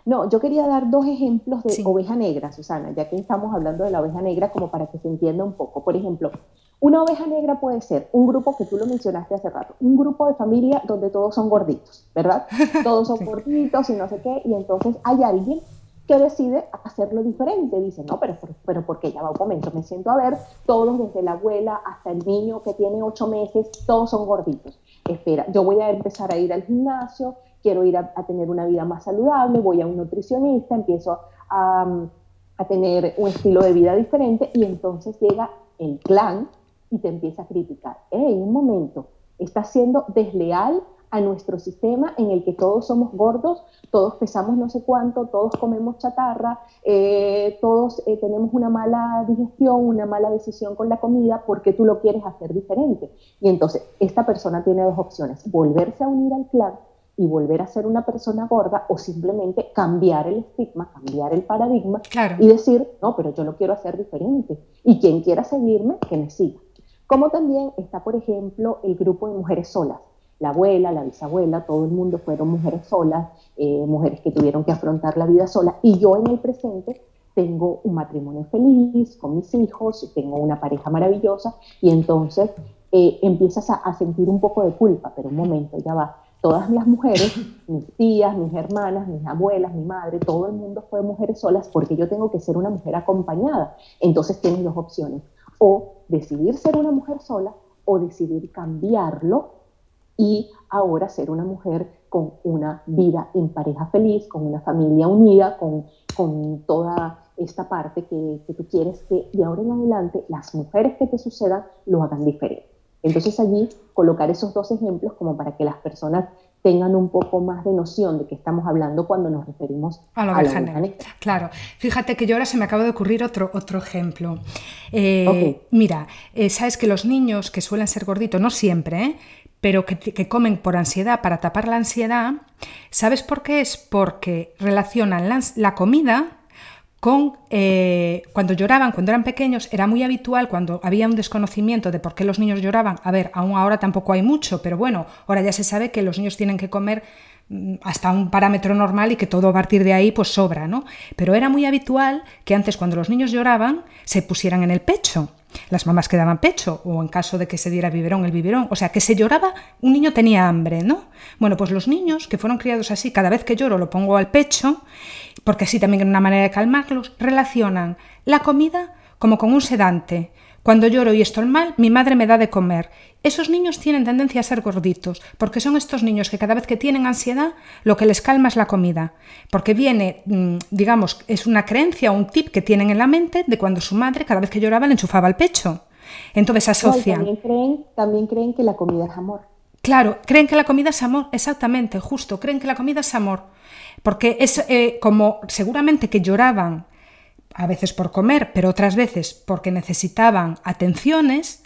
No, yo quería dar dos ejemplos de oveja negra, Susana, ya que estamos hablando de la oveja negra como para que se entienda un poco. Por ejemplo, una oveja negra puede ser un grupo que tú lo mencionaste hace rato, un grupo de familia donde todos son gorditos, ¿verdad? [laughs] Todos son gorditos y no sé qué, y entonces hay alguien que decide hacerlo diferente. Dice, no, pero, pero, porque ya va un momento, me siento a ver, todos, desde la abuela hasta el niño que tiene ocho meses, todos son gorditos. Espera, yo voy a empezar a ir al gimnasio, quiero ir a, tener una vida más saludable, voy a un nutricionista, empiezo a, a tener un estilo de vida diferente y entonces llega el clan y te empieza a criticar. Hey, un momento, estás siendo desleal a nuestro sistema en el que todos somos gordos, todos pesamos no sé cuánto, todos comemos chatarra, eh, todos eh, tenemos una mala digestión, una mala decisión con la comida porque tú lo quieres hacer diferente. Y entonces esta persona tiene dos opciones, volverse a unir al clan y volver a ser una persona gorda o simplemente cambiar el estigma, cambiar el paradigma y decir, no, pero yo lo quiero hacer diferente. Y quien quiera seguirme, que me siga. Como también está, por ejemplo, el grupo de mujeres solas la abuela, la bisabuela, todo el mundo fueron mujeres solas, eh, mujeres que tuvieron que afrontar la vida sola. Y yo en el presente tengo un matrimonio feliz con mis hijos, tengo una pareja maravillosa y entonces eh, empiezas a, sentir un poco de culpa, pero un momento, ya va. Todas las mujeres, [laughs] mis tías, mis hermanas, mis abuelas, mi madre, todo el mundo fue mujeres solas porque yo tengo que ser una mujer acompañada. Entonces tienes dos opciones, o decidir ser una mujer sola o decidir cambiarlo y ahora ser una mujer con una vida en pareja feliz, con una familia unida, con, con toda esta parte que, que, tú quieres que de ahora en adelante las mujeres que te sucedan lo hagan diferente. Entonces allí colocar esos dos ejemplos como para que las personas tengan un poco más de noción de qué estamos hablando cuando nos referimos a la, a Claro, fíjate que yo ahora se me acaba de ocurrir otro, otro ejemplo. Eh, mira, eh, sabes que los niños que suelen ser gorditos, no siempre, ¿eh? Pero que, comen por ansiedad para tapar la ansiedad, ¿sabes por qué es? Porque relacionan la, comida con eh, cuando lloraban, cuando eran pequeños, era muy habitual cuando había un desconocimiento de por qué los niños lloraban. A ver, aún ahora tampoco hay mucho, pero bueno, ahora ya se sabe que los niños tienen que comer hasta un parámetro normal y que todo a partir de ahí pues sobra, ¿no? Pero era muy habitual que antes cuando los niños lloraban se pusieran en el pecho las mamás que daban pecho, o en caso de que se diera biberón, el biberón. O sea, que se lloraba, un niño tenía hambre, ¿no? Bueno, pues los niños que fueron criados así, cada vez que lloro lo pongo al pecho, porque así también es una manera de calmarlos, relacionan la comida como con un sedante. Cuando lloro y estoy mal, mi madre me da de comer. Esos niños tienen tendencia a ser gorditos, porque son estos niños que cada vez que tienen ansiedad, lo que les calma es la comida. Porque viene, mm, digamos, es una creencia o un tip que tienen en la mente de cuando su madre, cada vez que lloraba, le enchufaba el pecho. Entonces asocian. también, creen, también creen que la comida es amor. Claro, creen que la comida es amor, exactamente, justo, creen que la comida es amor. Porque es eh, como seguramente que lloraban a veces por comer, pero otras veces porque necesitaban atenciones,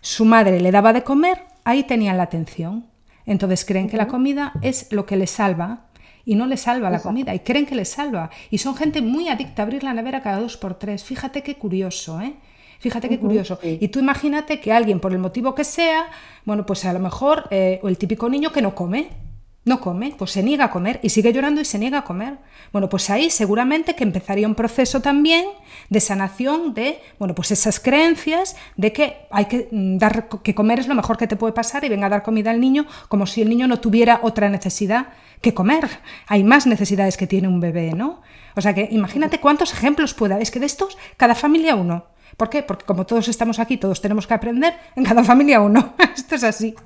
su madre le daba de comer, ahí tenían la atención. Entonces creen que la comida es lo que les salva y no les salva la comida y creen que les salva. Y son gente muy adicta a abrir la nevera cada dos por tres. Fíjate qué curioso, ¿eh? Fíjate qué curioso. Y tú imagínate que alguien, por el motivo que sea, bueno, pues a lo mejor, eh, o el típico niño que no come, no come, pues se niega a comer y sigue llorando y se niega a comer. Bueno, pues ahí seguramente que empezaría un proceso también de sanación de, bueno, pues esas creencias de que hay que mm, dar que comer es lo mejor que te puede pasar y venga a dar comida al niño como si el niño no tuviera otra necesidad que comer. Hay más necesidades que tiene un bebé, ¿no? O sea que imagínate cuántos ejemplos puede haber. Es que de estos, cada familia uno. ¿Por qué? Porque como todos estamos aquí, todos tenemos que aprender, en cada familia uno. [laughs] Esto es así.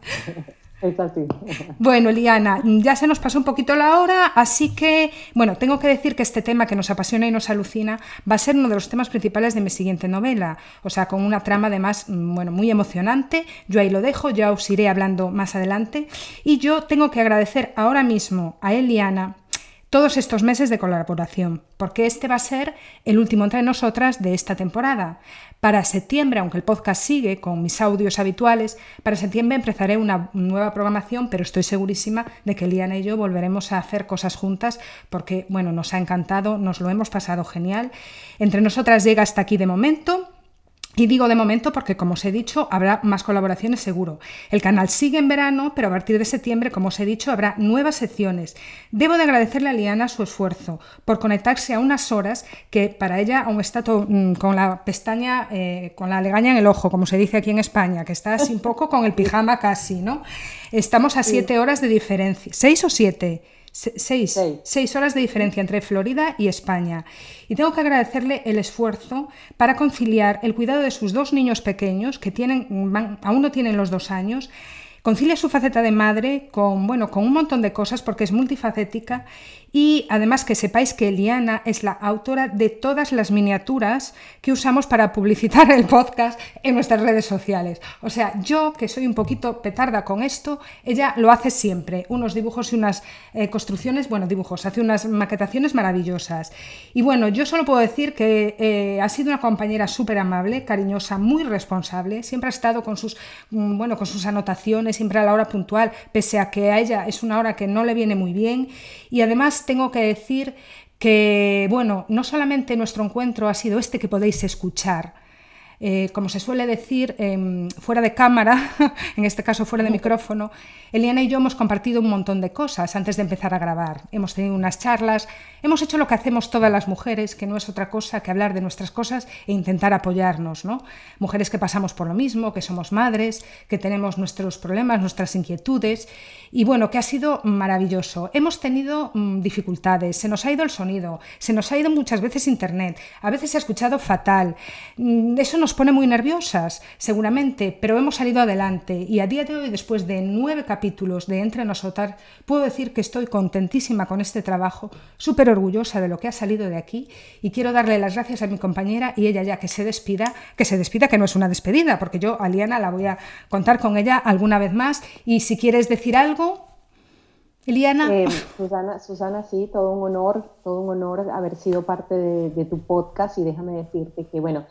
Bueno, Liana, ya se nos pasó un poquito la hora, así que, bueno, tengo que decir que este tema que nos apasiona y nos alucina va a ser uno de los temas principales de mi siguiente novela, o sea, con una trama además, mm, bueno, muy emocionante. Yo ahí lo dejo, ya os iré hablando más adelante. Y yo tengo que agradecer ahora mismo a Eliana todos estos meses de colaboración, porque este va a ser el último entre nosotras de esta temporada. Para septiembre, aunque el podcast sigue con mis audios habituales, para septiembre empezaré una nueva programación, pero estoy segurísima de que Liana y yo volveremos a hacer cosas juntas porque, bueno, nos ha encantado, nos lo hemos pasado genial. Entre nosotras llega hasta aquí de momento. Y digo de momento porque, como os he dicho, habrá más colaboraciones seguro. El canal sigue en verano, pero a partir de septiembre, como os he dicho, habrá nuevas secciones. Debo de agradecerle a Liana su esfuerzo por conectarse a unas horas que para ella aún está mm, con la pestaña, eh, con la legaña en el ojo, como se dice aquí en España, que está así un poco con el pijama casi, ¿no? Estamos a siete horas de diferencia. ¿Seis o siete? Seis, seis, horas de diferencia entre Florida y España. Y tengo que agradecerle el esfuerzo para conciliar el cuidado de sus dos niños pequeños, que tienen, aún no tienen los dos años, concilia su faceta de madre con, bueno, con un montón de cosas porque es multifacética y además que sepáis que Eliana es la autora de todas las miniaturas que usamos para publicitar el podcast en nuestras redes sociales. O sea, yo que soy un poquito petarda con esto, ella lo hace siempre. Unos dibujos y unas eh, construcciones, bueno, dibujos, hace unas maquetaciones maravillosas. Y bueno, yo solo puedo decir que eh, ha sido una compañera súper amable, cariñosa, muy responsable. Siempre ha estado con sus, mm, bueno, con sus anotaciones, siempre a la hora puntual, pese a que a ella es una hora que no le viene muy bien. Y además tengo que decir que, bueno, no solamente nuestro encuentro ha sido este que podéis escuchar, eh, como se suele decir, em, fuera de cámara, [laughs] en este caso fuera de micrófono, Eliana y yo hemos compartido un montón de cosas antes de empezar a grabar. Hemos tenido unas charlas, hemos hecho lo que hacemos todas las mujeres, que no es otra cosa que hablar de nuestras cosas e intentar apoyarnos, ¿no? Mujeres que pasamos por lo mismo, que somos madres, que tenemos nuestros problemas, nuestras inquietudes, y bueno, que ha sido maravilloso. Hemos tenido mm, dificultades, se nos ha ido el sonido, se nos ha ido muchas veces internet, a veces se ha escuchado fatal. Mm, eso nos pone muy nerviosas, seguramente, pero hemos salido adelante. Y a día de hoy, después de nueve capítulos de Entre Nosotras, puedo decir que estoy contentísima con este trabajo, súper orgullosa de lo que ha salido de aquí. Y quiero darle las gracias a mi compañera y ella ya que se despida, que se despida, que no es una despedida, porque yo a Liana la voy a contar con ella alguna vez más. Y si quieres decir algo, Eliana. Eh, Susana, Susana, sí, todo un honor, todo un honor haber sido parte de, de tu podcast y déjame decirte que, bueno,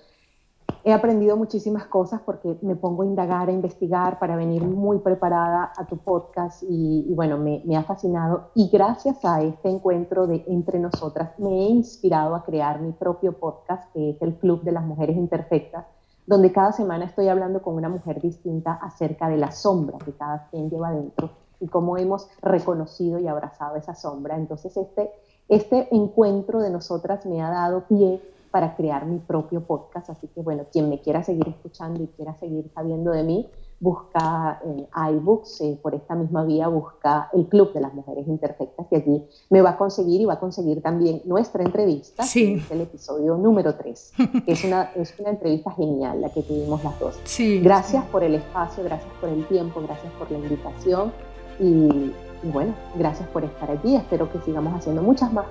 He aprendido muchísimas cosas porque me pongo a indagar, a investigar para venir muy preparada a tu podcast y, bueno, me, ha fascinado y gracias a este encuentro de entre nosotras me he inspirado a crear mi propio podcast que es el Club de las Mujeres Imperfectas, donde cada semana estoy hablando con una mujer distinta acerca de la sombra que cada quien lleva dentro y cómo hemos reconocido y abrazado esa sombra. Entonces este, este encuentro de nosotras me ha dado pie para crear mi propio podcast. Así que bueno, quien me quiera seguir escuchando y quiera seguir sabiendo de mí, busca en iBooks, eh, por esta misma vía, busca el Club de las Mujeres Imperfectas y allí me va a conseguir y va a conseguir también nuestra entrevista, sí. es el episodio número 3, que es una, es una entrevista genial la que tuvimos las dos. Sí, gracias por el espacio, gracias por el tiempo, gracias por la invitación y, y bueno, gracias por estar aquí. Espero que sigamos haciendo muchas más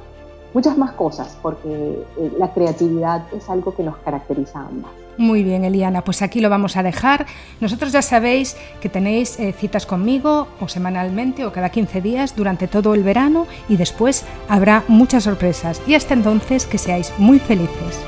muchas más cosas, porque eh, la creatividad es algo que nos caracteriza a ambas. Muy bien, Eliana, pues aquí lo vamos a dejar. Nosotros ya sabéis que tenéis eh, citas conmigo o semanalmente o cada 15 días durante todo el verano y después habrá muchas sorpresas. Y hasta entonces que seáis muy felices.